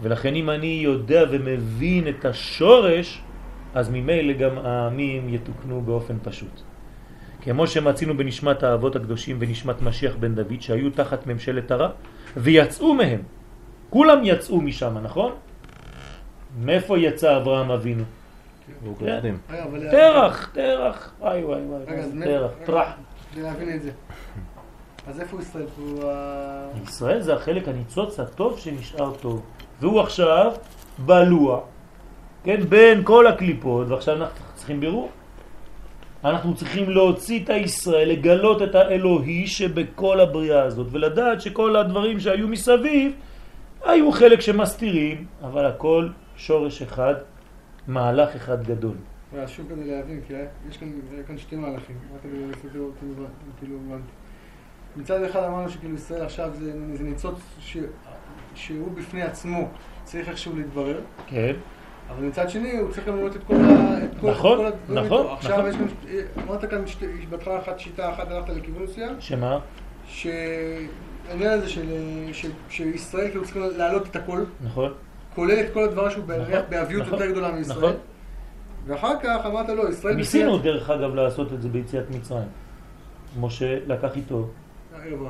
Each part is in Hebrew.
ולכן אם אני יודע ומבין את השורש, אז ממילא גם העמים יתוקנו באופן פשוט. כמו שמצינו בנשמת האבות הקדושים ונשמת משיח בן דוד שהיו תחת ממשלת הרע ויצאו מהם. כולם יצאו משם, נכון? מאיפה יצא אברהם אבינו? כן. תרח, תרח, וואי וואי וואי, תרח, טרח. כדי להבין את זה. אז איפה ישראל? ישראל זה החלק הניצוץ הטוב שנשאר טוב. והוא עכשיו בלוע, כן, בין כל הקליפות, ועכשיו אנחנו צריכים בירור. אנחנו צריכים להוציא את הישראל, לגלות את האלוהי שבכל הבריאה הזאת, ולדעת שכל הדברים שהיו מסביב היו חלק שמסתירים, אבל הכל שורש אחד, מהלך אחד גדול. שוב כדי להבין, כי יש כאן, כאן שתי מהלכים, רק כדי לסדר כאילו הבנתי. מצד אחד אמרנו שכאילו ישראל עכשיו זה, זה ניצוץ שהוא בפני עצמו צריך איכשהו להתברר. כן. אבל מצד שני הוא צריך גם לראות את כל, ה, את כל, נכון, כל הדברים נכון, נכון. עכשיו יש כאן, אמרת כאן בהתחלה אחת שיטה אחת הלכת לכיוון מסוים. שמה? שהעניין הזה של, של, שישראל כאילו צריכים להעלות את הכל. נכון. כולל את כל הדבר שהוא נכון, באביות נכון, יותר גדולה מישראל. נכון. ואחר כך אמרת לו, ישראל... ניסינו דרך אגב לעשות את זה ביציאת מצרים. משה לקח איתו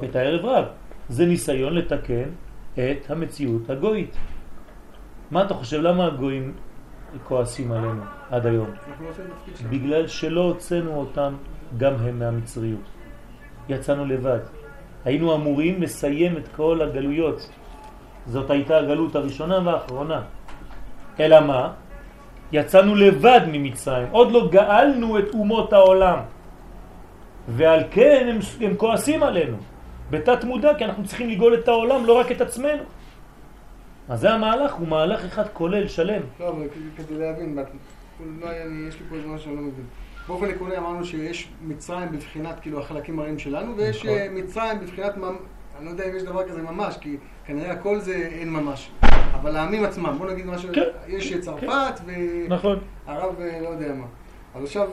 את הערב רב. זה ניסיון לתקן את המציאות הגויית. מה אתה חושב? למה הגויים כועסים עלינו עד היום? בגלל שלא הוצאנו אותם גם הם מהמצריות. יצאנו לבד. היינו אמורים לסיים את כל הגלויות. זאת הייתה הגלות הראשונה והאחרונה. אלא מה? יצאנו לבד ממצרים. עוד לא גאלנו את אומות העולם. ועל כן הם, הם כועסים עלינו. בתת מודע, כי אנחנו צריכים לגאול את העולם, לא רק את עצמנו. אז זה המהלך, הוא מהלך אחד כולל, שלם. לא, אבל כדי להבין, לא יש לי פה איזה משהו שאני לא מבין. באופן עקרוני אמרנו שיש מצרים בבחינת כאילו החלקים הרעים שלנו, ויש נכון. אה, מצרים בבחינת, אני לא יודע אם יש דבר כזה ממש, כי כנראה הכל זה אין ממש. אבל העמים עצמם, בוא נגיד משהו, כן. יש צרפת, כן. נכון. אה, לא יודע מה. אז עכשיו,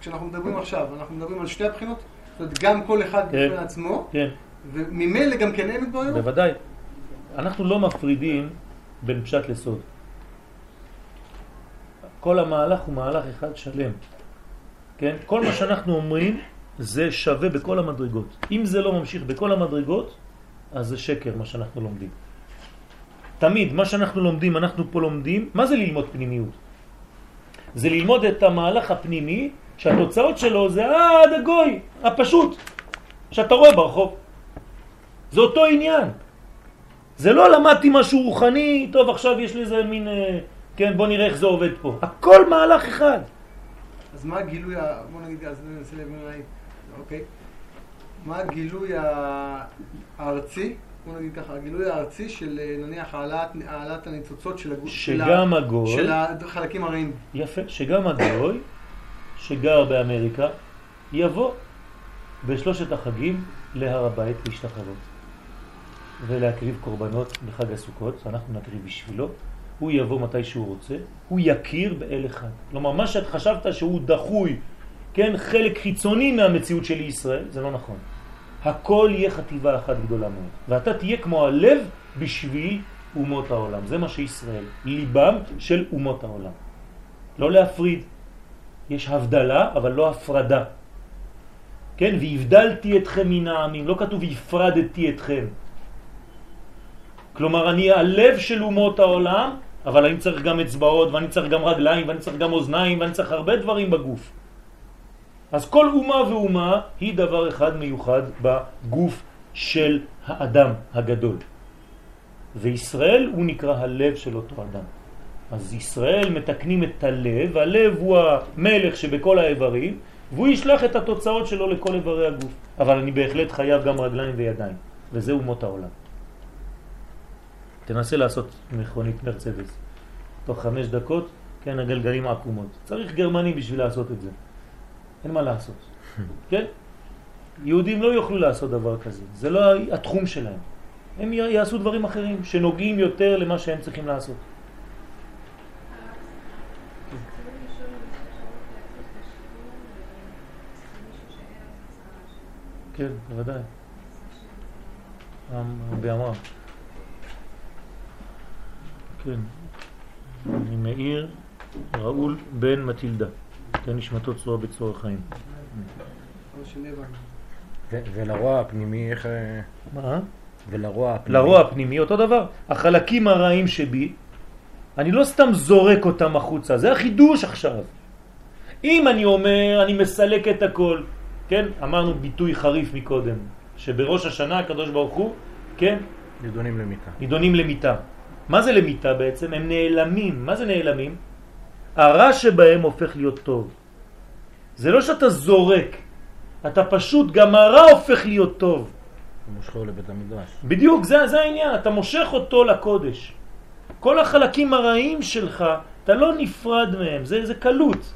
כשאנחנו מדברים עכשיו, אנחנו מדברים על שתי הבחינות, זאת אומרת, גם כל אחד כן. בפני עצמו, כן. וממילא גם כן אין מתבוננות? בוודאי. אנחנו לא מפרידים בין פשט לסוד. כל המהלך הוא מהלך אחד שלם. כן? כל מה שאנחנו אומרים זה שווה בכל המדרגות. אם זה לא ממשיך בכל המדרגות, אז זה שקר מה שאנחנו לומדים. תמיד, מה שאנחנו לומדים, אנחנו פה לומדים, מה זה ללמוד פנימיות? זה ללמוד את המהלך הפנימי, שהתוצאות שלו זה עד הגוי, הפשוט, שאתה רואה ברחוב. זה אותו עניין. זה לא למדתי משהו רוחני, טוב עכשיו יש לזה מין, אה, כן בוא נראה איך זה עובד פה. הכל מהלך אחד. אז מה הגילוי, בוא נגיד, אז ננסה להבין אולי, אוקיי. מה הגילוי הארצי, בוא נגיד ככה, הגילוי הארצי של אה, נניח העלאת, העלאת הניצוצות של הגוף, שגם הגוי, של החלקים הרעים. יפה, שגם הגוי שגר באמריקה יבוא בשלושת החגים להר הבית להשתחוות. ולהקריב קורבנות בחג הסוכות, אנחנו נקריב בשבילו, הוא יבוא מתי שהוא רוצה, הוא יכיר באל אחד. כלומר, מה שאת חשבת שהוא דחוי, כן, חלק חיצוני מהמציאות של ישראל, זה לא נכון. הכל יהיה חטיבה אחת גדולה מאוד. ואתה תהיה כמו הלב בשביל אומות העולם. זה מה שישראל, ליבם של אומות העולם. לא להפריד. יש הבדלה, אבל לא הפרדה. כן, והבדלתי אתכם מן העמים, לא כתוב הפרדתי אתכם. כלומר, אני הלב של אומות העולם, אבל אני צריך גם אצבעות, ואני צריך גם רגליים, ואני צריך גם אוזניים, ואני צריך הרבה דברים בגוף. אז כל אומה ואומה היא דבר אחד מיוחד בגוף של האדם הגדול. וישראל הוא נקרא הלב של אותו אדם. אז ישראל מתקנים את הלב, הלב הוא המלך שבכל האיברים, והוא ישלח את התוצאות שלו לכל איברי הגוף. אבל אני בהחלט חייב גם רגליים וידיים, וזה אומות העולם. תנסה לעשות מכונית מרצדס. תוך חמש דקות, כן, הגלגלים עקומות. צריך גרמני בשביל לעשות את זה. אין מה לעשות. כן? יהודים לא יוכלו לעשות דבר כזה. זה לא התחום שלהם. הם יעשו דברים אחרים שנוגעים יותר למה שהם צריכים לעשות. כן, בוודאי. רבי אמר. כן. אני מאיר ראול בן מטילדה. כן, נשמתו צורה בצורה חיים. ולרוע הפנימי, איך... אה, מה? ולרוע הפנימי. לרוע הפנימי אותו דבר. החלקים הרעים שבי, אני לא סתם זורק אותם החוצה, זה החידוש עכשיו. אם אני אומר, אני מסלק את הכל, כן? אמרנו ביטוי חריף מקודם, שבראש השנה הקדוש ברוך הוא, כן? נידונים למיטה. נידונים למיטה. מה זה למיטה בעצם? הם נעלמים. מה זה נעלמים? הרע שבהם הופך להיות טוב. זה לא שאתה זורק, אתה פשוט, גם הרע הופך להיות טוב. מושכו לבית המדרש. בדיוק, זה, זה העניין, אתה מושך אותו לקודש. כל החלקים הרעים שלך, אתה לא נפרד מהם, זה, זה קלות.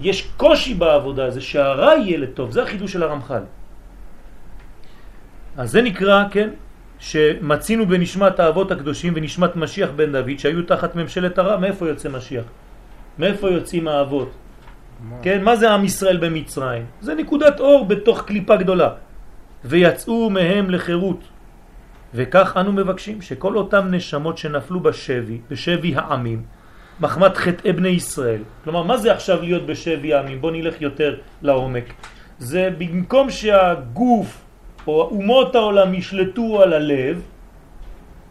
יש קושי בעבודה, זה שהרע יהיה לטוב, זה החידוש של הרמח"ל. אז זה נקרא, כן, שמצינו בנשמת האבות הקדושים ונשמת משיח בן דוד שהיו תחת ממשלת הרע, מאיפה יוצא משיח? מאיפה יוצאים האבות? מה? כן, מה זה עם ישראל במצרים? זה נקודת אור בתוך קליפה גדולה. ויצאו מהם לחירות. וכך אנו מבקשים שכל אותם נשמות שנפלו בשבי, בשבי העמים, מחמת חטאי בני ישראל. כלומר, מה זה עכשיו להיות בשבי העמים? בוא נלך יותר לעומק. זה במקום שהגוף או אומות העולם ישלטו על הלב,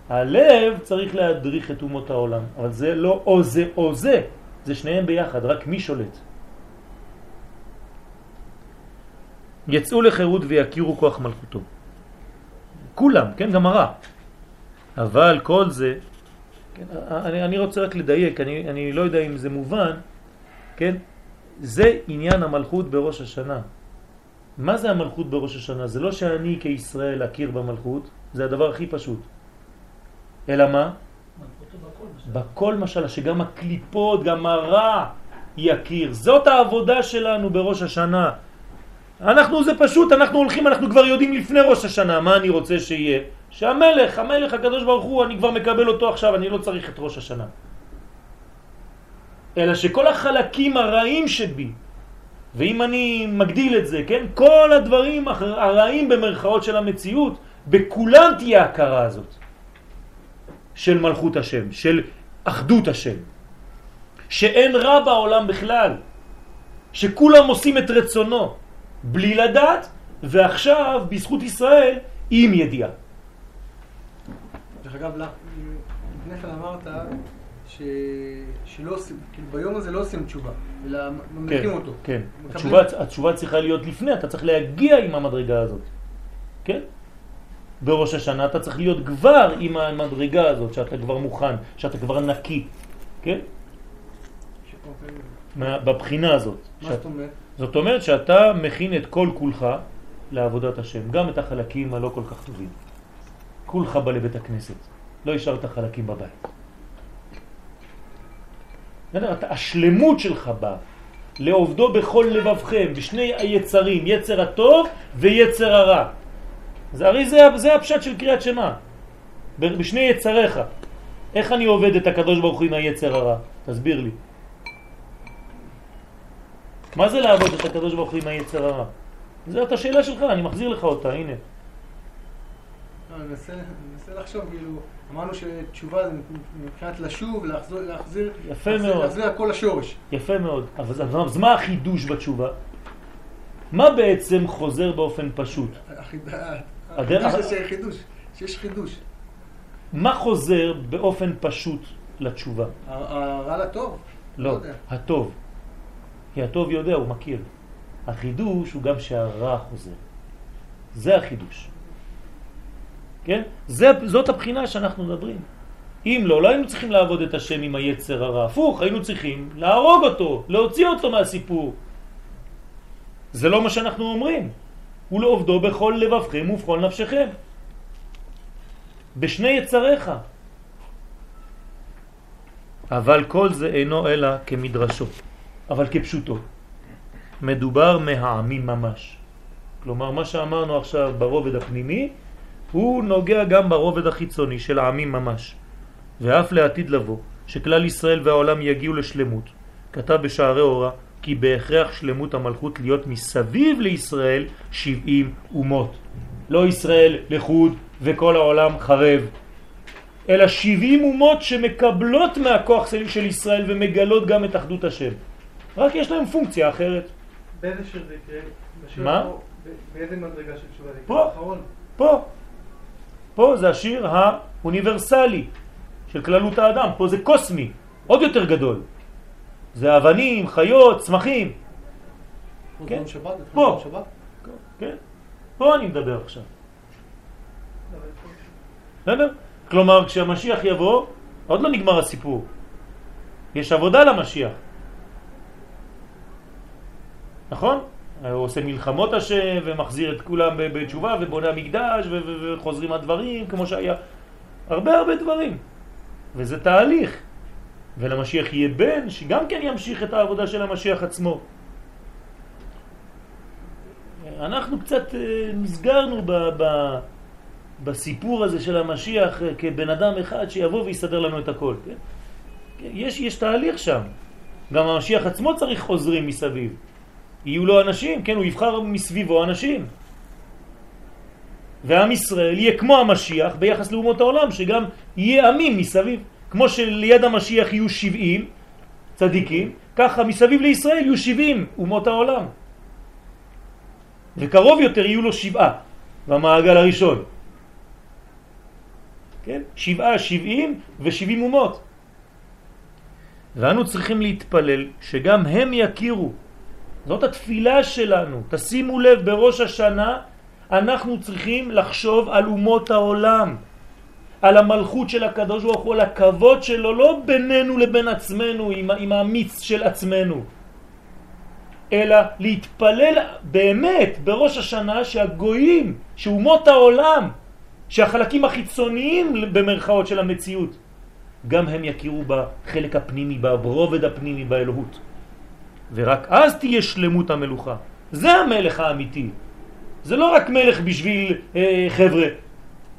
הלב צריך להדריך את אומות העולם, אבל זה לא או זה או זה, זה שניהם ביחד, רק מי שולט. יצאו לחירות ויכירו כוח מלכותו. כולם, כן, גם הרע. אבל כל זה, כן, אני, אני רוצה רק לדייק, אני, אני לא יודע אם זה מובן, כן, זה עניין המלכות בראש השנה. מה זה המלכות בראש השנה? זה לא שאני כישראל אכיר במלכות, זה הדבר הכי פשוט. אלא מה? בכל משל, שגם הקליפות, גם הרע יכיר. זאת העבודה שלנו בראש השנה. אנחנו זה פשוט, אנחנו הולכים, אנחנו כבר יודעים לפני ראש השנה מה אני רוצה שיהיה. שהמלך, המלך הקדוש ברוך הוא, אני כבר מקבל אותו עכשיו, אני לא צריך את ראש השנה. אלא שכל החלקים הרעים שבי, ואם אני מגדיל את זה, כן, כל הדברים הרעים במרכאות של המציאות, בכולם תהיה הכרה הזאת של מלכות השם, של אחדות השם, שאין רע בעולם בכלל, שכולם עושים את רצונו בלי לדעת, ועכשיו בזכות ישראל עם ידיעה. דרך אגב, לפני כן אמרת ש... שלא עושים, כאילו ביום הזה לא עושים תשובה, אלא ממליכים כן, אותו. כן, מקבלים... התשובה, התשובה צריכה להיות לפני, אתה צריך להגיע עם המדרגה הזאת, כן? בראש השנה אתה צריך להיות כבר עם המדרגה הזאת, שאתה כבר מוכן, שאתה כבר נקי, כן? מה, בבחינה הזאת. מה שאת, זאת אומרת? זאת אומרת שאתה מכין את כל כולך לעבודת השם, גם את החלקים הלא כל כך טובים. כולך בא לבית הכנסת, לא השארת חלקים בבית. השלמות שלך באה לעובדו בכל לבבכם, בשני היצרים, יצר הטוב ויצר הרע. זה הרי זה, זה הפשט של קריאת שמה, בשני יצריך. איך אני עובד את הקדוש ברוך הוא עם היצר הרע? תסביר לי. מה זה לעבוד את הקדוש ברוך הוא עם היצר הרע? זאת השאלה שלך, אני מחזיר לך אותה, הנה. לא, אני מנסה לחשוב, כאילו, אמרנו שתשובה זה מבחינת לשוב, להחזיר, להחזיר, יפה להחזיר, מאוד. להחזיר הכל לשורש. יפה מאוד. אבל אז- אז מה החידוש בתשובה? מה בעצם חוזר באופן פשוט? הדרך- החידוש זה חידוש, שיש חידוש. מה חוזר באופן פשוט לתשובה? הרע לטוב? לא, יודע. הטוב. כי הטוב יודע, הוא מכיר. החידוש הוא גם שהרע חוזר. זה החידוש. כן? זה, זאת הבחינה שאנחנו מדברים. אם לא, לא היינו צריכים לעבוד את השם עם היצר הרע. הפוך, היינו צריכים להרוג אותו, להוציא אותו מהסיפור. זה לא מה שאנחנו אומרים. ולעובדו בכל לבבכם ובכל נפשכם. בשני יצריך. אבל כל זה אינו אלא כמדרשו, אבל כפשוטו. מדובר מהעמים ממש. כלומר, מה שאמרנו עכשיו ברובד הפנימי, הוא נוגע גם ברובד החיצוני של העמים ממש. ואף לעתיד לבוא, שכלל ישראל והעולם יגיעו לשלמות. כתב בשערי אורה, כי בהכרח שלמות המלכות להיות מסביב לישראל שבעים אומות. לא ישראל לחוד וכל העולם חרב. אלא 70 אומות שמקבלות מהכוח של ישראל ומגלות גם את אחדות השם. רק יש להם פונקציה אחרת. באיזה שיר זה יקרה? מה? באיזה מדרגה של תשובה זה פה. יקרה? פה. פה זה השיר האוניברסלי של כללות האדם, פה זה קוסמי, עוד יותר גדול. זה אבנים, חיות, צמחים. כן. שבת? פה. שבת? כן? פה אני מדבר עכשיו. בסדר? כלומר, כשהמשיח יבוא, עוד לא נגמר הסיפור. יש עבודה למשיח. נכון? הוא עושה מלחמות השם ומחזיר את כולם בתשובה ובונה ו- וחוזרים הדברים כמו שהיה. הרבה הרבה דברים. וזה תהליך. ולמשיח יהיה בן שגם כן ימשיך את העבודה של המשיח עצמו. אנחנו קצת אה, נסגרנו ב... ב בסיפור הזה של המשיח אה, כבן אדם אחד שיבוא ויסדר לנו את הכל. כן? יש, יש תהליך שם. גם המשיח עצמו צריך עוזרים מסביב. יהיו לו אנשים, כן, הוא יבחר מסביבו אנשים. ועם ישראל יהיה כמו המשיח ביחס לאומות העולם, שגם יהיה עמים מסביב. כמו שליד המשיח יהיו 70 צדיקים, ככה מסביב לישראל יהיו 70 אומות העולם. וקרוב יותר יהיו לו שבעה במעגל הראשון. כן? שבעה, שבעים ושבעים אומות. ואנו צריכים להתפלל שגם הם יכירו. זאת התפילה שלנו. תשימו לב, בראש השנה אנחנו צריכים לחשוב על אומות העולם, על המלכות של הקדוש ברוך הוא, על הכבוד שלו, לא בינינו לבין עצמנו, עם, עם האמיץ של עצמנו, אלא להתפלל באמת בראש השנה שהגויים, שאומות העולם, שהחלקים החיצוניים במרכאות של המציאות, גם הם יכירו בחלק הפנימי, ברובד הפנימי, באלוהות. ורק אז תהיה שלמות המלוכה. זה המלך האמיתי. זה לא רק מלך בשביל אה, חבר'ה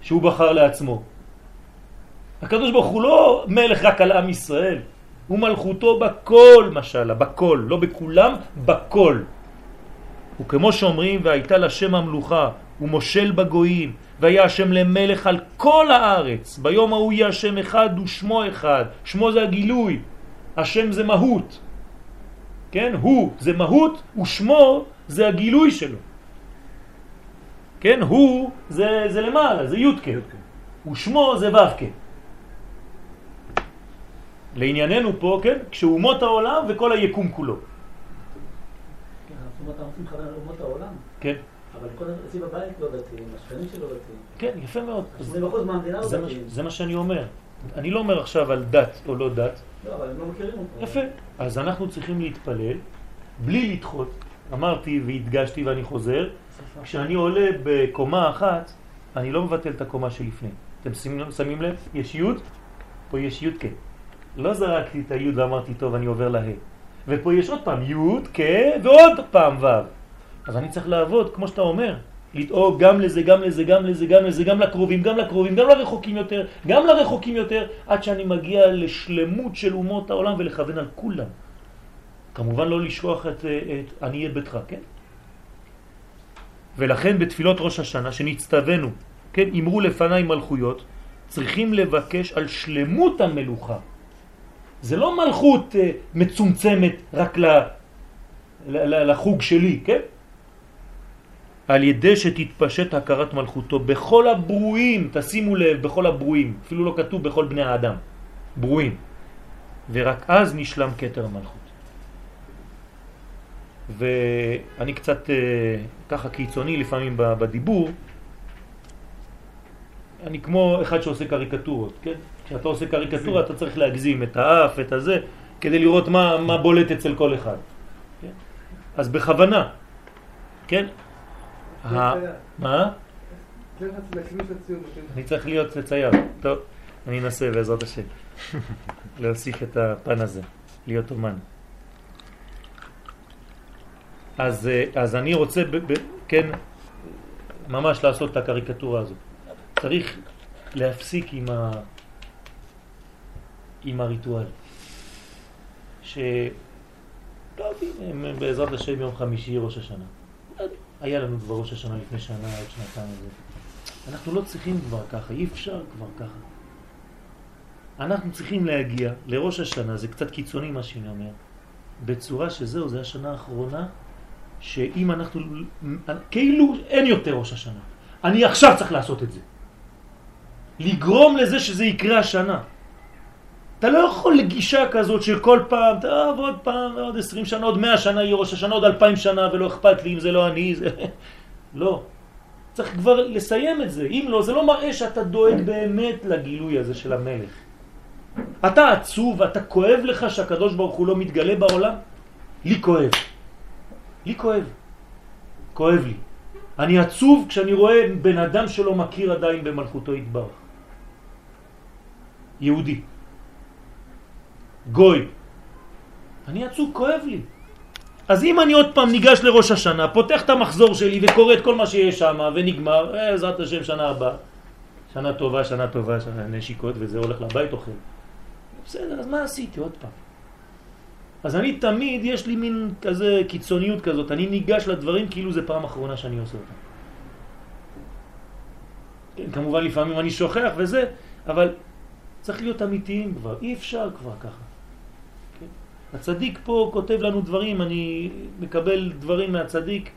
שהוא בחר לעצמו. הקדוש ברוך הוא לא מלך רק על עם ישראל, הוא מלכותו בכל משלה, בכל, לא בכולם, בכל. וכמו שאומרים, והייתה לשם המלוכה, הוא מושל בגויים, והיה השם למלך על כל הארץ. ביום ההוא יהיה השם אחד ושמו אחד. שמו זה הגילוי, השם זה מהות. כן? הוא זה מהות ושמו זה הגילוי שלו. כן? הוא זה, זה למעלה, זה יודקה. ושמו זה ו"ק. לענייננו פה, כן? כשאומות העולם וכל היקום כולו. כן, אנחנו רוצים לכוון על אומות העולם, כן? אבל כל אצלי בבית לא דתיים, השכנים שלו דתיים. כן, יפה מאוד. 20% מהמדינה לא זה, מה, דתיים. זה מה שאני אומר. אני לא אומר עכשיו על דת או לא דת. לא, אבל הם לא מכירים אותו. יפה. אז אנחנו צריכים להתפלל בלי לדחות. אמרתי והדגשתי ואני חוזר, כשאני עולה בקומה אחת, אני לא מבטל את הקומה שלפני. אתם שמים, שמים לב? יש י', פה יש י' כ'. לא זרקתי את הי' ואמרתי, טוב, אני עובר לה. ופה יש עוד פעם י' כ' ועוד פעם ו'. אז אני צריך לעבוד, כמו שאתה אומר, לדאוג גם לזה, גם לזה, גם לזה, גם לזה, גם לקרובים, גם לקרובים, גם לרחוקים יותר, גם לרחוקים יותר, עד שאני מגיע לשלמות של אומות העולם ולכוון על כולם. כמובן לא לשכוח את, את עניי ביתך, כן? ולכן בתפילות ראש השנה שנצטווינו, כן, אמרו לפניי מלכויות, צריכים לבקש על שלמות המלוכה. זה לא מלכות אה, מצומצמת רק לחוג שלי, כן? על ידי שתתפשט הכרת מלכותו בכל הברואים, תשימו לב, בכל הברואים, אפילו לא כתוב בכל בני האדם, ברואים. ורק אז נשלם כתר המלכות. ואני קצת אה, ככה קיצוני לפעמים בדיבור, אני כמו אחד שעושה קריקטורות, כן? כשאתה עושה קריקטורה אתה צריך להגזים את האף, את הזה, כדי לראות מה, מה בולט אצל כל אחד. כן? אז בכוונה, כן? ה- מה? כן. אני צריך להיות צייר. טוב, אני אנסה בעזרת השם להוסיף את הפן הזה, להיות אומן. אז, אה, אז אני רוצה, ב, ב, כן, ממש לעשות את הקריקטורה הזאת. צריך להפסיק עם, ה, עם הריטואל. ש... טוב, הנה, בעזרת השם יום חמישי ראש השנה. היה לנו כבר ראש השנה לפני שנה, עוד שנתיים. וזה. אנחנו לא צריכים כבר ככה, אי אפשר כבר ככה. אנחנו צריכים להגיע לראש השנה, זה קצת קיצוני מה שאני אומר, בצורה שזהו, זה השנה האחרונה, שאם אנחנו, כאילו אין יותר ראש השנה. אני עכשיו צריך לעשות את זה. לגרום לזה שזה יקרה השנה. אתה לא יכול לגישה כזאת של כל פעם, טוב, עוד פעם, עוד עשרים שנה, עוד מאה שנה יהיה ראש השנה, עוד אלפיים שנה, ולא אכפת לי אם זה לא אני, זה... לא. צריך כבר לסיים את זה. אם לא, זה לא מראה שאתה דואג באמת לגילוי הזה של המלך. אתה עצוב, אתה כואב לך שהקדוש ברוך הוא לא מתגלה בעולם? לי כואב. לי כואב. כואב לי. אני עצוב כשאני רואה בן אדם שלא מכיר עדיין במלכותו יתברך. יהודי. גוי. אני עצוב, כואב לי. אז אם אני עוד פעם ניגש לראש השנה, פותח את המחזור שלי וקורא את כל מה שיש שם ונגמר, בעזרת השם שנה הבאה. שנה טובה, שנה טובה, שנה נשיקות וזה הולך לבית אוכל. בסדר, אז מה עשיתי עוד פעם? אז אני תמיד, יש לי מין כזה קיצוניות כזאת, אני ניגש לדברים כאילו זה פעם אחרונה שאני עושה אותם. כן, כמובן לפעמים אני שוכח וזה, אבל צריך להיות אמיתיים כבר, אי אפשר כבר ככה. הצדיק פה כותב לנו דברים, אני מקבל דברים מהצדיק,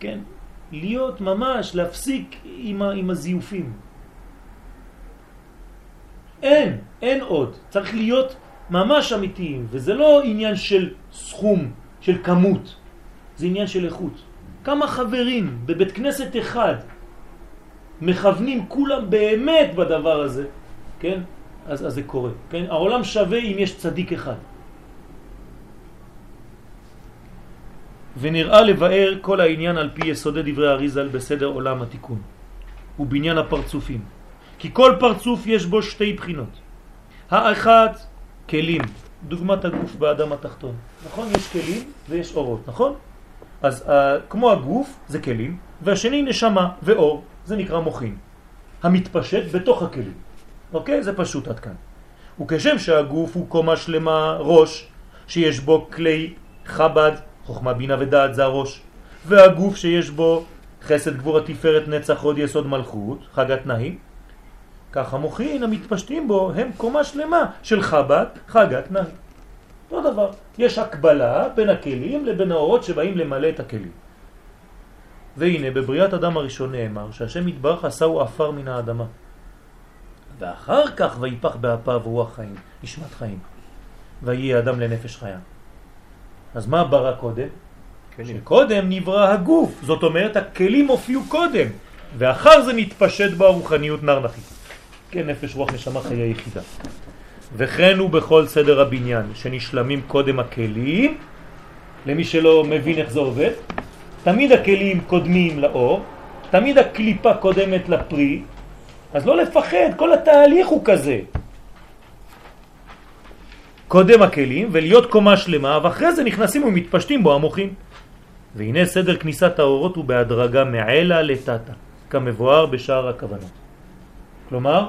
כן? להיות ממש, להפסיק עם, ה, עם הזיופים. אין, אין עוד. צריך להיות ממש אמיתיים, וזה לא עניין של סכום, של כמות, זה עניין של איכות. כמה חברים בבית כנסת אחד מכוונים כולם באמת בדבר הזה, כן? אז, אז זה קורה, כן? העולם שווה אם יש צדיק אחד. ונראה לבאר כל העניין על פי יסודי דברי אריזל בסדר עולם התיקון ובניין הפרצופים. כי כל פרצוף יש בו שתי בחינות. האחת, כלים, דוגמת הגוף באדם התחתון. נכון? יש כלים ויש אורות, נכון? אז uh, כמו הגוף זה כלים, והשני נשמה ואור, זה נקרא מוחין. המתפשט בתוך הכלים. אוקיי? זה פשוט עד כאן. וכשם שהגוף הוא קומה שלמה ראש, שיש בו כלי חב"ד, חוכמה בינה ודעת זה הראש, והגוף שיש בו חסד גבור התפארת נצח עוד יסוד מלכות, חגת נהי, כך המוחין המתפשטים בו הם קומה שלמה של חב"ד, חגת נהי. אותו דבר, יש הקבלה בין הכלים לבין האורות שבאים למלא את הכלים. והנה בבריאת אדם הראשון נאמר שהשם יתברך עשהו עפר מן האדמה. ואחר כך ויפח באפיו רוח חיים, נשמת חיים. ויהיה אדם לנפש חיה. אז מה ברא קודם? כלים. שקודם נברא הגוף, זאת אומרת הכלים הופיעו קודם, ואחר זה מתפשט בו הרוחניות נרנחית. כן, נפש רוח נשמה חיי יחידה. וכן הוא בכל סדר הבניין, שנשלמים קודם הכלים, למי שלא מבין איך זה עובד, תמיד הכלים קודמים לאור, תמיד הקליפה קודמת לפרי, אז לא לפחד, כל התהליך הוא כזה. קודם הכלים ולהיות קומה שלמה, ואחרי זה נכנסים ומתפשטים בו המוחים. והנה סדר כניסת האורות הוא בהדרגה מעלה לטאטה, כמבואר בשאר הכוונות. כלומר,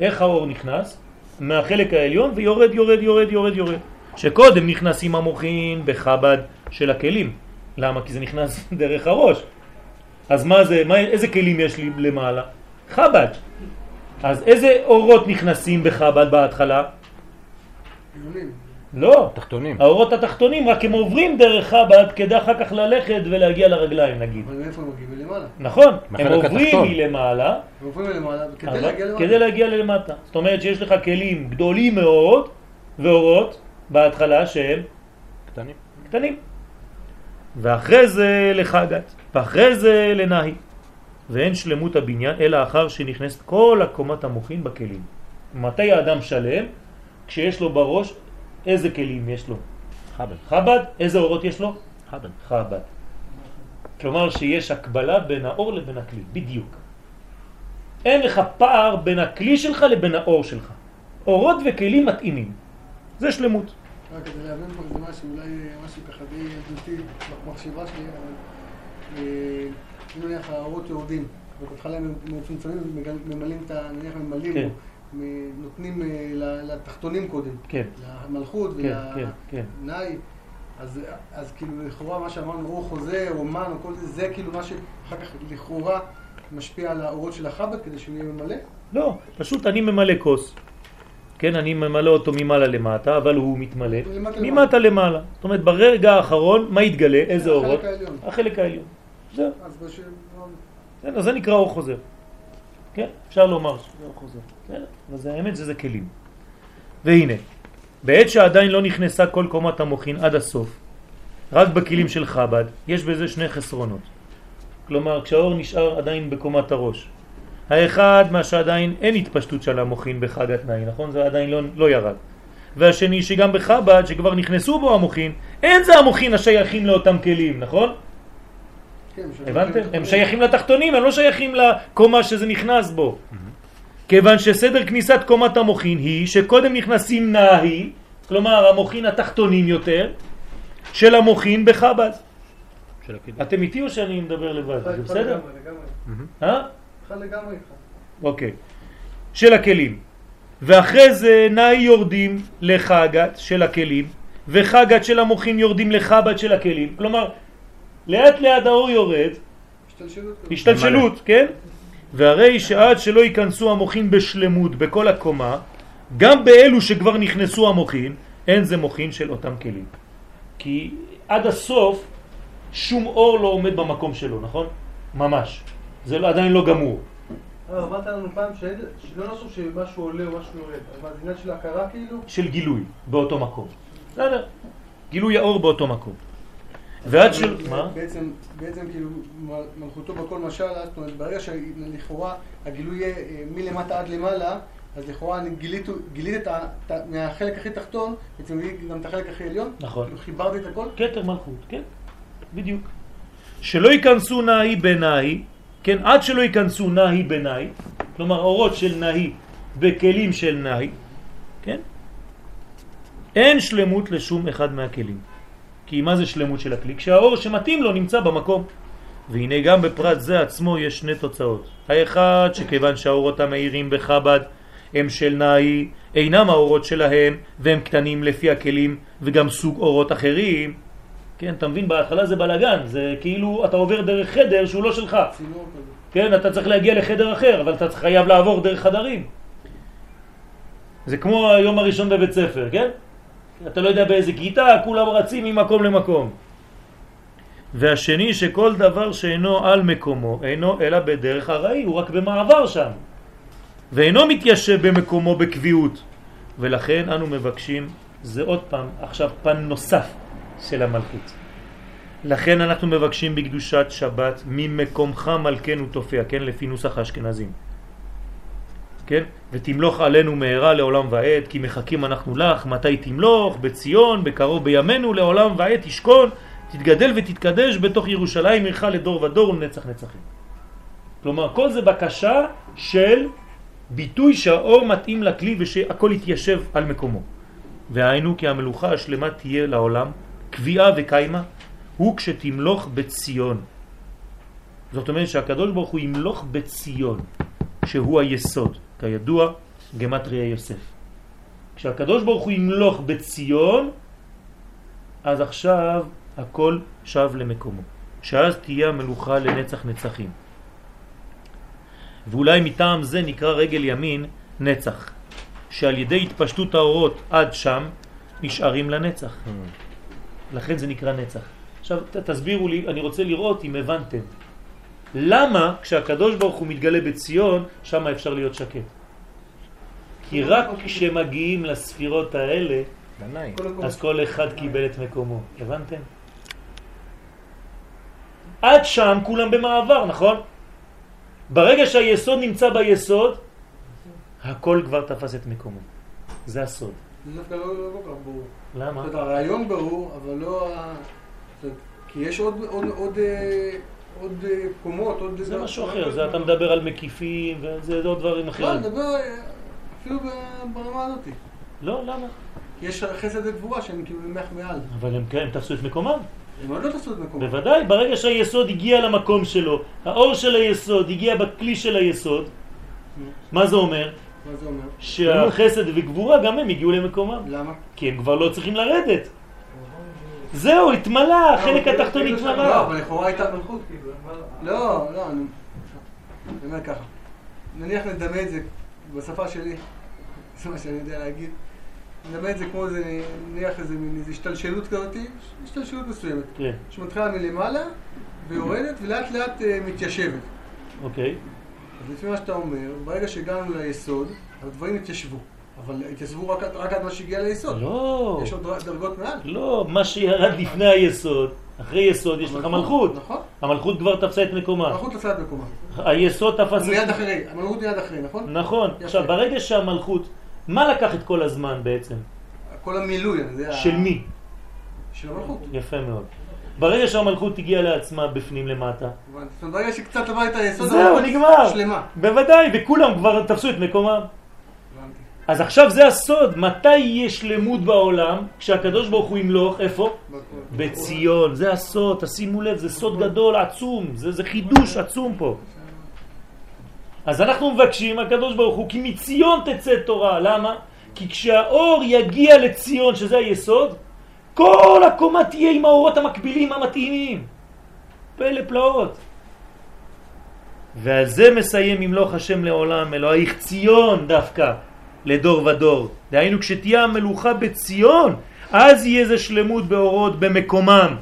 איך האור נכנס? מהחלק העליון ויורד, יורד, יורד, יורד, יורד. שקודם נכנסים המוחין בחב"ד של הכלים. למה? כי זה נכנס דרך הראש. אז מה זה, מה, איזה כלים יש לי למעלה? חב"ד. אז איזה אורות נכנסים בחב"ד בהתחלה? לא. תחתונים. האורות התחתונים, רק הם עוברים דרך חב"ד כדי אחר כך ללכת ולהגיע לרגליים נגיד. אבל מאיפה הם מגיעים? מלמעלה. נכון, הם עוברים. מלמעלה הם עוברים מלמעלה כדי להגיע למעלה. כדי להגיע למטה. זאת אומרת שיש לך כלים גדולים מאוד ואורות בהתחלה שהם קטנים. קטנים. ואחרי זה לחגת, ואחרי זה לנהי. ואין שלמות הבניין אלא אחר שנכנסת כל הקומת המוחין בכלים. מתי האדם שלם? כשיש לו בראש איזה כלים יש לו? חב"ד. חב"ד, איזה אורות יש לו? חב"ד. חב"ד. כלומר שיש הקבלה בין האור לבין הכלי, בדיוק. אין לך פער בין הכלי שלך לבין האור שלך. אורות וכלים מתאימים. זה שלמות. רק כדי להבין פה איזה משהו, אולי משהו ככה די ילדותי במחשבה שלי, אבל אה, אם נניח האורות יורדים, ובהתחלה הם מצומצמים וממלאים את ה... נניח ממלאים, כן. נותנים אה, לתחתונים קודם, כן, למלכות כן, כן, כן. ולנאי, אז אז כאילו לכאורה מה שאמרנו, רוח חוזה, רומן, או כל זה, זה כאילו מה שאחר כך לכאורה משפיע על האורות של החב"ד כדי שהוא יהיה ממלא? לא, פשוט אני ממלא כוס. כן, אני ממלא אותו ממעלה למטה, אבל הוא מתמלא למטה ממטה למעלה. זאת אומרת, ברגע האחרון, מה יתגלה? איזה החלק אורות? העליון. החלק העליון. זהו. אז בשביל... כן, אז זה נקרא אור חוזר. כן, אפשר לומר שזה אור חוזר. אבל זה האמת שזה כלים. והנה, בעת שעדיין לא נכנסה כל קומת המוחין עד הסוף, רק בכלים של חב"ד, יש בזה שני חסרונות. כלומר, כשהאור נשאר עדיין בקומת הראש. האחד, מה שעדיין אין התפשטות של המוחין בחג התנאי, נכון? זה עדיין לא, לא ירד. והשני, שגם בחב"ד, שכבר נכנסו בו המוחין, אין זה המוחין השייכים לאותם כלים, נכון? כן, הבנתם? הם שייכים לתחתונים, הם לא שייכים לקומה שזה נכנס בו. כיוון שסדר כניסת קומת המוחין היא שקודם נכנסים נאי, כלומר המוחין התחתונים יותר, של המוחין בחב"ד. של הקידוש. אתם איתי או שאני מדבר לבד? זה בסדר? לגמרי. אה? אוקיי. של הכלים. ואחרי זה נאי יורדים לחגת של הכלים, וחגת של המוחין יורדים לחב"ד של הכלים. כלומר, לאט לאט האור יורד, השתלשלות. השתלשלות, כן? והרי שעד שלא ייכנסו המוחין בשלמות בכל הקומה, גם באלו שכבר נכנסו המוחין, אין זה מוחין של אותם כלים. כי עד הסוף שום אור לא עומד במקום שלו, נכון? ממש. זה לא- עדיין לא גמור. אה, אמרת לנו פעם שלא נחשוב שמשהו עולה או משהו יורד. אבל זה עניין של הכרה כאילו? של גילוי באותו מקום. בסדר. גילוי האור באותו מקום. ועד של... מה? בעצם, בעצם כאילו מלכותו בכל משל, זאת אומרת, ברגע שלכאורה הגילוי יהיה אה, מלמטה עד למעלה, אז לכאורה גילית, גילית את ה, מהחלק הכי תחתון, בעצם גם את החלק הכי עליון. נכון. כאילו חיברתי את הכל. כתר מלכות, כן, בדיוק. שלא ייכנסו נאי בנאי, כן, עד שלא ייכנסו נאי בנאי, כלומר אורות של נאי בכלים של נאי, כן, אין שלמות לשום אחד מהכלים. כי מה זה שלמות של הכלי? כשהאור שמתאים לו נמצא במקום. והנה גם בפרט זה עצמו יש שני תוצאות. האחד, שכיוון שהאורות המאירים בחב"ד הם של נאי, אינם האורות שלהם, והם קטנים לפי הכלים, וגם סוג אורות אחרים. כן, אתה מבין? בהתחלה זה בלגן, זה כאילו אתה עובר דרך חדר שהוא לא שלך. כן, אתה צריך להגיע לחדר אחר, אבל אתה חייב לעבור דרך חדרים. זה כמו היום הראשון בבית ספר, כן? אתה לא יודע באיזה כיתה, כולם רצים ממקום למקום. והשני שכל דבר שאינו על מקומו, אינו אלא בדרך הראי, הוא רק במעבר שם. ואינו מתיישב במקומו בקביעות. ולכן אנו מבקשים, זה עוד פעם, עכשיו פן נוסף של המלכות. לכן אנחנו מבקשים בקדושת שבת ממקומך מלכנו תופיע, כן? לפי נוסח האשכנזים. כן? ותמלוך עלינו מהרה לעולם ועד, כי מחכים אנחנו לך, מתי תמלוך? בציון, בקרוב בימינו, לעולם ועד תשכון, תתגדל ותתקדש בתוך ירושלים עירך לדור ודור ולנצח נצחים. כלומר, כל זה בקשה של ביטוי שהאור מתאים לכלי ושהכל יתיישב על מקומו. והיינו כי המלוכה השלמה תהיה לעולם, קביעה וקיימה, הוא כשתמלוך בציון. זאת אומרת שהקדוש ברוך הוא ימלוך בציון, שהוא היסוד. כידוע, גמטריה יוסף. כשהקדוש ברוך הוא ימלוך בציון, אז עכשיו הכל שב למקומו. שאז תהיה המלוכה לנצח נצחים. ואולי מטעם זה נקרא רגל ימין נצח, שעל ידי התפשטות האורות עד שם נשארים לנצח. לכן זה נקרא נצח. עכשיו תסבירו לי, אני רוצה לראות אם הבנתם. למה כשהקדוש ברוך הוא מתגלה בציון, שם אפשר להיות שקט? כי רק כשמגיעים לספירות האלה. אז כל אחד קיבל את מקומו. הבנתם? עד שם כולם במעבר, נכון? ברגע שהיסוד נמצא ביסוד, הכל כבר תפס את מקומו. זה הסוד. זה דווקא לא לא כל כך ברור. למה? זאת אומרת, הרעיון ברור, אבל לא ה... כי יש עוד, עוד, אה, קומות, עוד... זה משהו אחר, זה אתה מדבר על מקיפים, וזה עוד דברים לא, אחרים. אני מדבר אה, אפילו ברמה הזאת. לא, למה? יש חסד וגבורה שהם כאילו ממך מעל. אבל הם כן, תפסו את מקומם. הם עוד לא תפסו את מקומם. בוודאי, ברגע שהיסוד הגיע למקום שלו, האור של היסוד הגיע בכלי של היסוד, מה זה אומר? מה זה אומר? שהחסד וגבורה גם הם הגיעו למקומם. למה? כי הם כבר לא צריכים לרדת. זהו, התמלא, החלק לא, התחתון כאילו לא, התמלא. אבל לכאורה הייתה... מלכות, כאילו. מה- לא, לא, אני... אני אומר ככה. נניח נדמה את זה בשפה שלי. זה מה שאני יודע להגיד. מדבר את זה כמו איזה, נניח איזה מין איזה השתלשלות כזאת, השתלשלות מסוימת, כן, שמתחילה מלמעלה ויורדת ולאט לאט אה, מתיישבת. אוקיי. אז לפי מה שאתה אומר, ברגע שהגענו ליסוד, הדברים התיישבו. אבל התיישבו רק, רק עד מה שהגיע ליסוד. לא, יש עוד דר- דרגות מעל. לא, מה שירד לפני היסוד, אחרי יסוד יש לך מלכות. נכון. המלכות כבר תפסה את מקומה. המלכות תפסה את מקומה. היסוד תפס מיד. אחרי, המלכות מיד אחרי, נכון? נכון. עכשיו, ברגע שהמלכות, מה לקח את כל הזמן בעצם? כל המילוי, של מי? של המלכות. יפה מאוד. ברגע שהמלכות הגיעה לעצמה בפנים למטה, ברגע שקצת עבר את היסוד, זהו, נגמר. שלמה. בוודאי, וכולם כבר תפסו את מקומם. אז עכשיו זה הסוד, מתי יש שלמות בעולם? כשהקדוש ברוך הוא ימלוך, איפה? בציון, זה הסוד, תשימו לב, זה סוד גדול, עצום, זה, זה חידוש עצום פה. אז אנחנו מבקשים, הקדוש ברוך הוא, כי מציון תצא תורה, למה? כי כשהאור יגיע לציון, שזה היסוד, כל הקומה תהיה עם האורות המקבילים המתאימים. פלא פלאות. ועל זה מסיים ימלוך השם לעולם, אלוהיך ציון דווקא, לדור ודור. דהיינו, כשתהיה המלוכה בציון, אז יהיה זה שלמות באורות במקומם,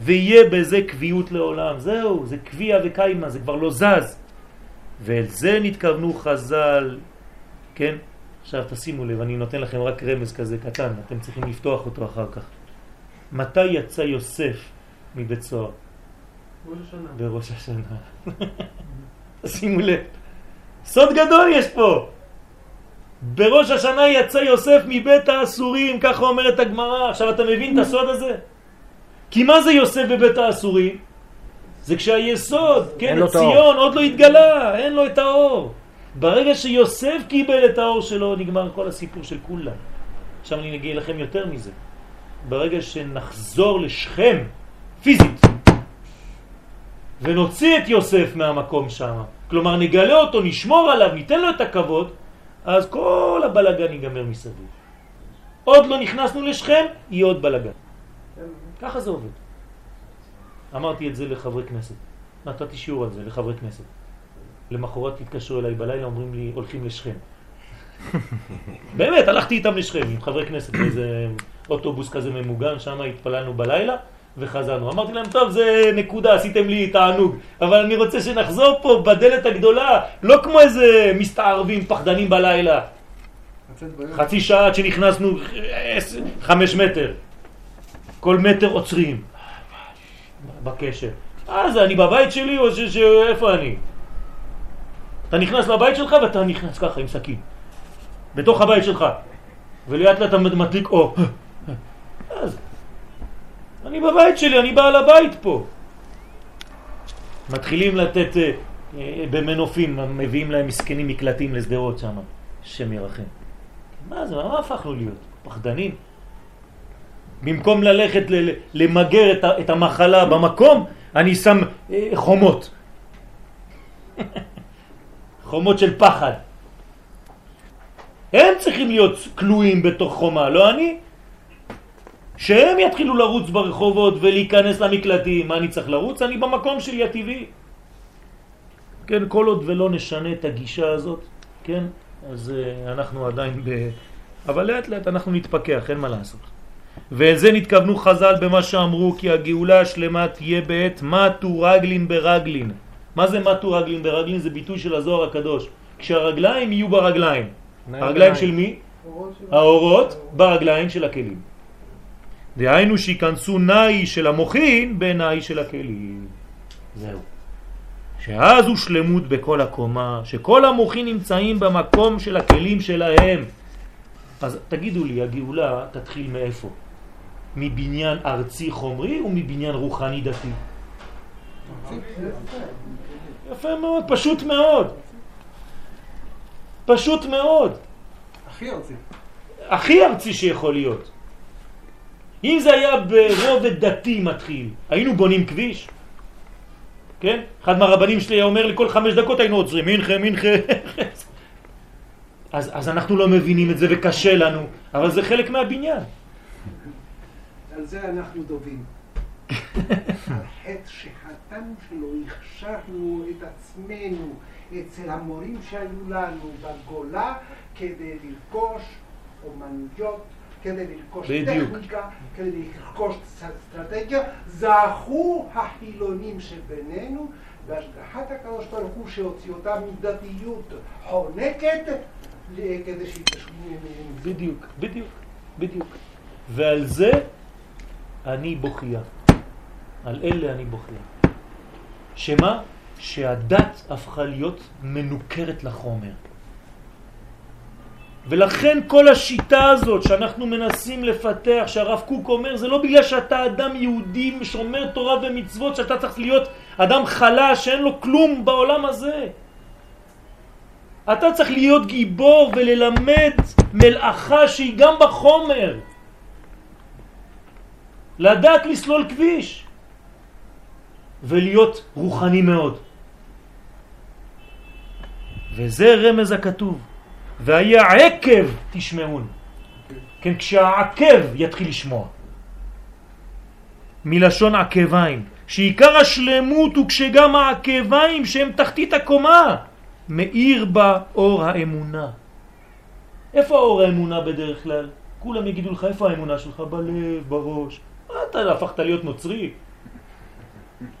ויהיה בזה קביעות לעולם. זהו, זה קביע וקיימה, זה כבר לא זז. ואל זה נתכוונו חז"ל, כן? עכשיו תשימו לב, אני נותן לכם רק רמז כזה קטן, אתם צריכים לפתוח אותו אחר כך. מתי יצא יוסף מבית סוהר? ראש השנה. בראש השנה. שימו לב. סוד גדול יש פה. בראש השנה יצא יוסף מבית האסורים, ככה אומרת הגמרא. עכשיו אתה מבין את הסוד הזה? כי מה זה יוסף בבית האסורים? זה כשהיסוד, כן. ציון עוד לא התגלה, אין לו את האור. ברגע שיוסף קיבל את האור שלו, נגמר כל הסיפור של כולם. עכשיו אני אגיד לכם יותר מזה. ברגע שנחזור לשכם, פיזית, ונוציא את יוסף מהמקום שם, כלומר נגלה אותו, נשמור עליו, ניתן לו את הכבוד, אז כל הבלגן ייגמר מסביב. עוד לא נכנסנו לשכם, יהיה עוד בלגן. ככה זה עובד. אמרתי את זה לחברי כנסת. נתתי שיעור על זה לחברי כנסת. למחרת התקשרו אליי בלילה, אומרים לי, הולכים לשכם. באמת, הלכתי איתם לשכם, עם חברי כנסת, באיזה אוטובוס כזה ממוגן, שם התפללנו בלילה וחזרנו. אמרתי להם, טוב, זה נקודה, עשיתם לי תענוג, אבל אני רוצה שנחזור פה בדלת הגדולה, לא כמו איזה מסתערבים פחדנים בלילה. חצי שעה עד שנכנסנו חמש מטר. כל מטר עוצרים. בקשר. אז אני בבית שלי או ש... ש... איפה אני? אתה נכנס לבית שלך ואתה נכנס ככה עם סכין. בתוך הבית שלך. ולאט לאט אתה מדליק אור. אני בבית שלי, אני בעל הבית פה. מתחילים לתת אה, אה, במנופים, מביאים להם מסכנים מקלטים לשדרות שם. השם ירחם. מה זה, מה הפכנו להיות? פחדנים? במקום ללכת למגר את, את המחלה במקום, אני שם אה, חומות. חומות של פחד. הם צריכים להיות כלואים בתוך חומה, לא אני. שהם יתחילו לרוץ ברחובות ולהיכנס למקלטים. מה אני צריך לרוץ? אני במקום שלי הטבעי. כן, כל עוד ולא נשנה את הגישה הזאת, כן, אז uh, אנחנו עדיין ב... אבל לאט לאט אנחנו נתפכח, אין מה לעשות. ואל זה נתכוונו חז"ל במה שאמרו כי הגאולה השלמה תהיה בעת מתו רגלין ברגלין. מה זה מתו רגלין ברגלין? זה ביטוי של הזוהר הקדוש. כשהרגליים יהיו ברגליים. הרגליים של מי? אורות של- האורות ברגליים של הכלים. דהיינו שיכנסו נאי של המוחין בנאי של הכלים. זהו. שאז הוא שלמות בכל הקומה, שכל המוחין נמצאים במקום של הכלים שלהם. אז תגידו לי, הגאולה תתחיל מאיפה? מבניין ארצי חומרי או מבניין רוחני דתי? יפה מאוד, פשוט מאוד. פשוט מאוד. הכי ארצי. הכי ארצי שיכול להיות. אם זה היה ברובד דתי מתחיל, היינו בונים כביש? כן? אחד מהרבנים שלי היה אומר לכל חמש דקות היינו עוצרים, מנחה, מנחה. אז, אז אנחנו לא מבינים את זה וקשה לנו, אבל זה חלק מהבניין. על זה אנחנו דובים. על חטא שחטאנו שלא הכשרנו את עצמנו אצל המורים שהיו לנו בגולה כדי לרכוש אומנויות, כדי לרכוש בדיוק. טכניקה, כדי לרכוש אסטרטגיה, זכו החילונים שבינינו בהשגחת הקדוש ברוך הוא שהוציא אותם מדתיות חונקת כדי שיתעשרו ממנו. בדיוק, בדיוק, בדיוק. ועל זה אני בוכייה. על אלה אני בוכייה. שמה? שהדת הפכה להיות מנוכרת לחומר. ולכן כל השיטה הזאת שאנחנו מנסים לפתח, שהרב קוק אומר, זה לא בגלל שאתה אדם יהודי שומר תורה ומצוות, שאתה צריך להיות אדם חלש שאין לו כלום בעולם הזה. אתה צריך להיות גיבור וללמד מלאכה שהיא גם בחומר. לדעת לסלול כביש ולהיות רוחני מאוד. וזה רמז הכתוב. והיה עקב תשמעון. כן, כשהעקב יתחיל לשמוע. מלשון עקביים, שעיקר השלמות הוא כשגם העקביים שהם תחתית הקומה מאיר בה אור האמונה. איפה האור האמונה בדרך כלל? כולם יגידו לך איפה האמונה שלך? בלב, בראש. מה אתה הפכת להיות נוצרי?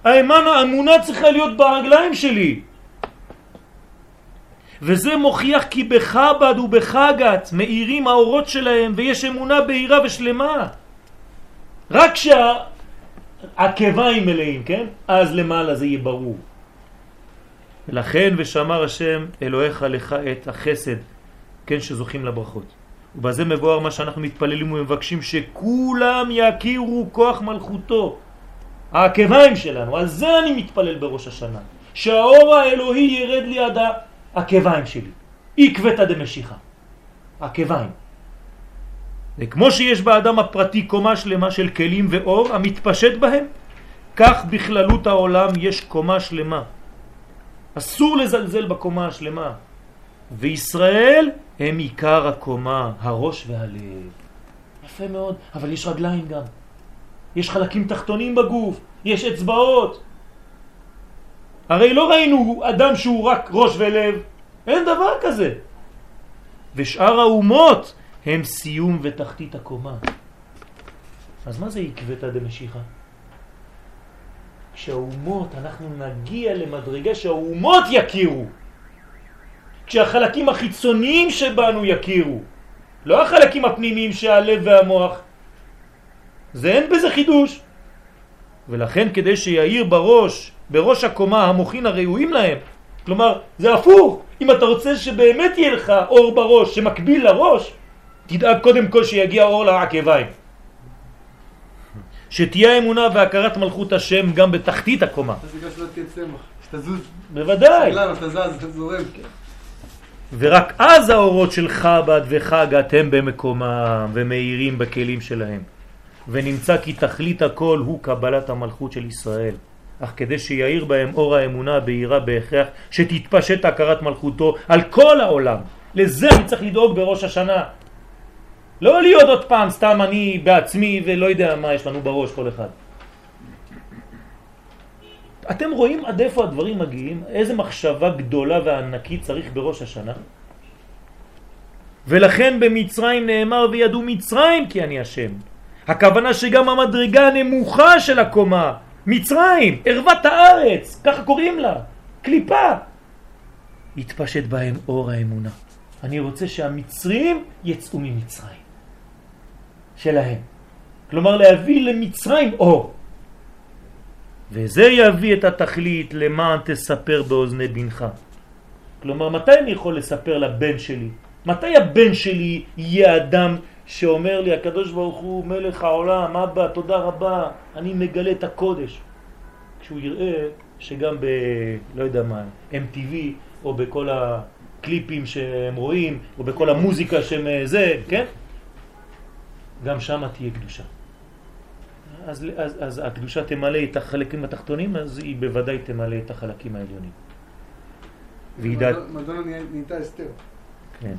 האמונה צריכה להיות ברגליים שלי. וזה מוכיח כי בחב"ד ובחגת מאירים האורות שלהם ויש אמונה בהירה ושלמה. רק כשהעקביים מלאים, כן? אז למעלה זה יהיה ברור. ולכן ושמר השם אלוהיך לך את החסד, כן, שזוכים לברכות. ובזה מבואר מה שאנחנו מתפללים ומבקשים שכולם יכירו כוח מלכותו. העקביים שלנו, על זה אני מתפלל בראש השנה. שהאור האלוהי ירד ליד העקביים שלי. עקבתא דמשיחא. עקביים. וכמו שיש באדם הפרטי קומה שלמה של כלים ואור המתפשט בהם, כך בכללות העולם יש קומה שלמה. אסור לזלזל בקומה השלמה. וישראל הם עיקר הקומה, הראש והלב. יפה מאוד, אבל יש רגליים גם. יש חלקים תחתונים בגוף, יש אצבעות. הרי לא ראינו אדם שהוא רק ראש ולב, אין דבר כזה. ושאר האומות הם סיום ותחתית הקומה. אז מה זה עקבתא דמשיחא? כשהאומות, אנחנו נגיע למדרגה שהאומות יכירו. כשהחלקים החיצוניים שבנו יכירו. לא החלקים הפנימיים שהלב והמוח. זה אין בזה חידוש. ולכן כדי שיעיר בראש, בראש הקומה המוחין הראויים להם, כלומר זה הפוך, אם אתה רוצה שבאמת יהיה לך אור בראש שמקביל לראש, תדאג קודם כל שיגיע אור לעקביים. שתהיה אמונה והכרת מלכות השם גם בתחתית הקומה. אז בגלל שלא תהיה צמח, שתזוז. בוודאי. אתה זז, אתה זורם. ורק אז האורות של חב"ד וחגת הם במקומם ומאירים בכלים שלהם. ונמצא כי תכלית הכל הוא קבלת המלכות של ישראל. אך כדי שיעיר בהם אור האמונה בהירה בהכרח, שתתפשט הכרת מלכותו על כל העולם. לזה אני צריך לדאוג בראש השנה. לא להיות עוד פעם סתם אני בעצמי ולא יודע מה יש לנו בראש כל אחד. אתם רואים עד איפה הדברים מגיעים? איזה מחשבה גדולה וענקית צריך בראש השנה? ולכן במצרים נאמר וידעו מצרים כי אני השם. הכוונה שגם המדרגה הנמוכה של הקומה, מצרים, ערוות הארץ, ככה קוראים לה, קליפה, יתפשט בהם אור האמונה. אני רוצה שהמצרים יצאו ממצרים. שלהם. כלומר להביא למצרים אור. וזה יביא את התכלית למען תספר באוזני בנך. כלומר, מתי אני יכול לספר לבן שלי? מתי הבן שלי יהיה אדם שאומר לי, הקדוש ברוך הוא מלך העולם, אבא, תודה רבה, אני מגלה את הקודש. כשהוא יראה שגם ב... לא יודע מה, MTV, או בכל הקליפים שהם רואים, או בכל המוזיקה שהם זה, כן? גם שם תהיה קדושה. אז, אז, אז הקדושה תמלא את החלקים התחתונים, אז היא בוודאי תמלא את החלקים העליונים. ועידת... מדונה נהייתה אסתר. כן.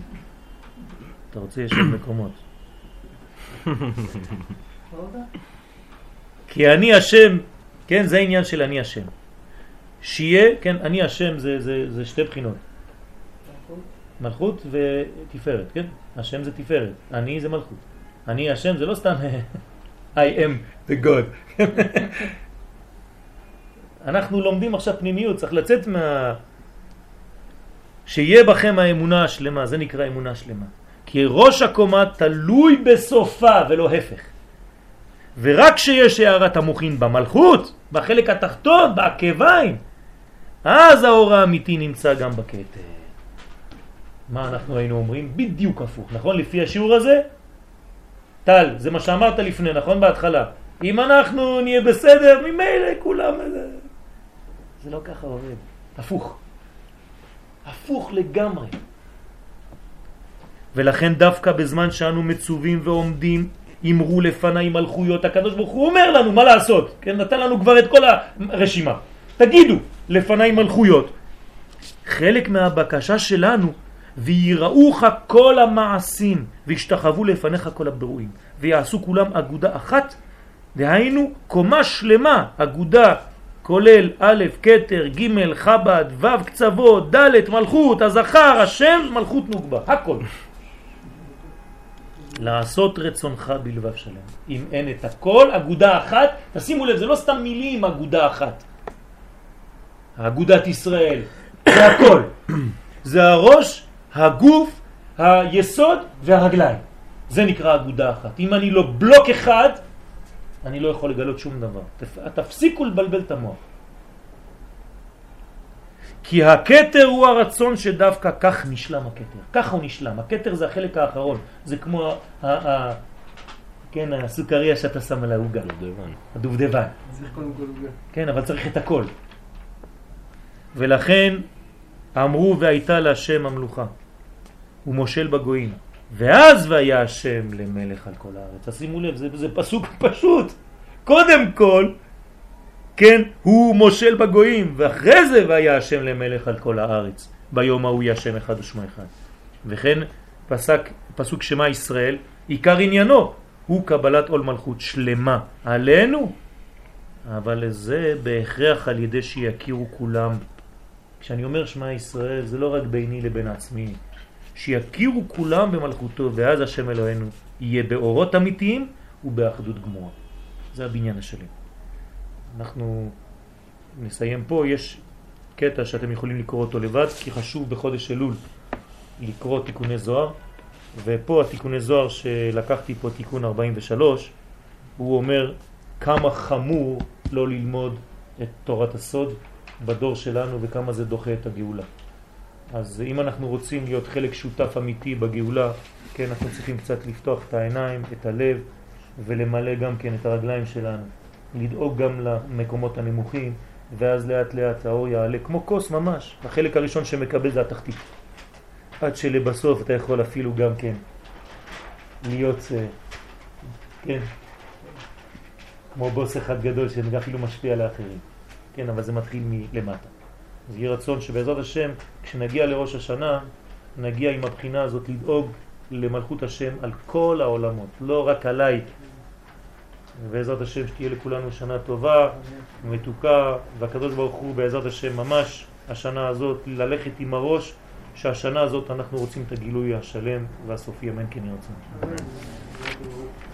אתה רוצה, יש עוד מקומות. כי אני השם, כן, זה העניין של אני השם. שיהיה, כן, אני השם זה, זה, זה שתי בחינות. מלכות ותפארת, כן? השם זה תפארת, אני זה מלכות. אני השם זה לא סתם I am the God. אנחנו לומדים עכשיו פנימיות, צריך לצאת מה... שיהיה בכם האמונה השלמה, זה נקרא אמונה שלמה. כי ראש הקומה תלוי בסופה ולא הפך. ורק כשיש הערת המוחין במלכות, בחלק התחתון, בעקביים, אז האור האמיתי נמצא גם בכתר. מה אנחנו היינו אומרים? בדיוק הפוך, נכון? לפי השיעור הזה, טל, זה מה שאמרת לפני, נכון? בהתחלה. אם אנחנו נהיה בסדר, ממילא כולם... זה לא ככה עובד, הפוך. הפוך לגמרי. ולכן דווקא בזמן שאנו מצווים ועומדים, אמרו לפניי מלכויות, הקדוש ברוך הוא אומר לנו מה לעשות, כן? נתן לנו כבר את כל הרשימה. תגידו, לפניי מלכויות. חלק מהבקשה שלנו, ויראוך כל המעשים, וישתחוו לפניך כל הברואים, ויעשו כולם אגודה אחת, דהיינו קומה שלמה, אגודה כולל א', כתר, ג', חב"ד, ו', קצוות, ד', מלכות, הזכר, השם, מלכות נוגבה, הכל. לעשות רצונך בלבב שלם. אם אין את הכל, אגודה אחת, תשימו לב, זה לא סתם מילים אגודה אחת. אגודת ישראל, זה הכל. זה הראש, הגוף, היסוד והרגליים. זה נקרא אגודה אחת. אם אני לא בלוק אחד, אני לא יכול לגלות שום דבר. תפסיקו לבלבל את המוח. כי הכתר הוא הרצון שדווקא כך נשלם הכתר. ככה הוא נשלם. הכתר זה החלק האחרון. זה כמו ה, ה, כן, הסוכריה שאתה שם על העוגה. דובדבן. הדובדבן. צריך קודם כל עוגה. כן, אבל צריך את הכל. ולכן אמרו והייתה להשם המלוכה. הוא מושל בגויים. ואז והיה השם למלך על כל הארץ. תשימו לב, זה, זה פסוק פשוט. קודם כל, כן, הוא מושל בגויים, ואחרי זה והיה השם למלך על כל הארץ. ביום ההוא יהיה השם אחד ושמו אחד. וכן פסק, פסוק שמה ישראל, עיקר עניינו הוא קבלת עול מלכות שלמה עלינו, אבל זה בהכרח על ידי שיכירו כולם. כשאני אומר שמה ישראל זה לא רק ביני לבין עצמי, שיכירו כולם במלכותו, ואז השם אלוהינו יהיה באורות אמיתיים ובאחדות גמורה. זה הבניין השלם. אנחנו נסיים פה, יש קטע שאתם יכולים לקרוא אותו לבד, כי חשוב בחודש אלול לקרוא תיקוני זוהר, ופה התיקוני זוהר שלקחתי פה, תיקון 43, הוא אומר כמה חמור לא ללמוד את תורת הסוד בדור שלנו וכמה זה דוחה את הגאולה. אז אם אנחנו רוצים להיות חלק שותף אמיתי בגאולה, כן, אנחנו צריכים קצת לפתוח את העיניים, את הלב, ולמלא גם כן את הרגליים שלנו. לדאוג גם למקומות הנמוכים, ואז לאט לאט האור יעלה, כמו כוס ממש. החלק הראשון שמקבל זה התחתית. עד שלבסוף אתה יכול אפילו גם כן להיות, אה, כן, כמו בוס אחד גדול שאפילו משפיע על האחרים. כן, אבל זה מתחיל מלמטה. אז יהיה רצון שבעזרת השם, כשנגיע לראש השנה, נגיע עם הבחינה הזאת לדאוג למלכות השם על כל העולמות, לא רק עליי. ובעזרת השם שתהיה לכולנו שנה טובה ומתוקה, והקדוש ברוך הוא בעזרת השם ממש השנה הזאת ללכת עם הראש שהשנה הזאת אנחנו רוצים את הגילוי השלם והסופי, אמן כן ירצה.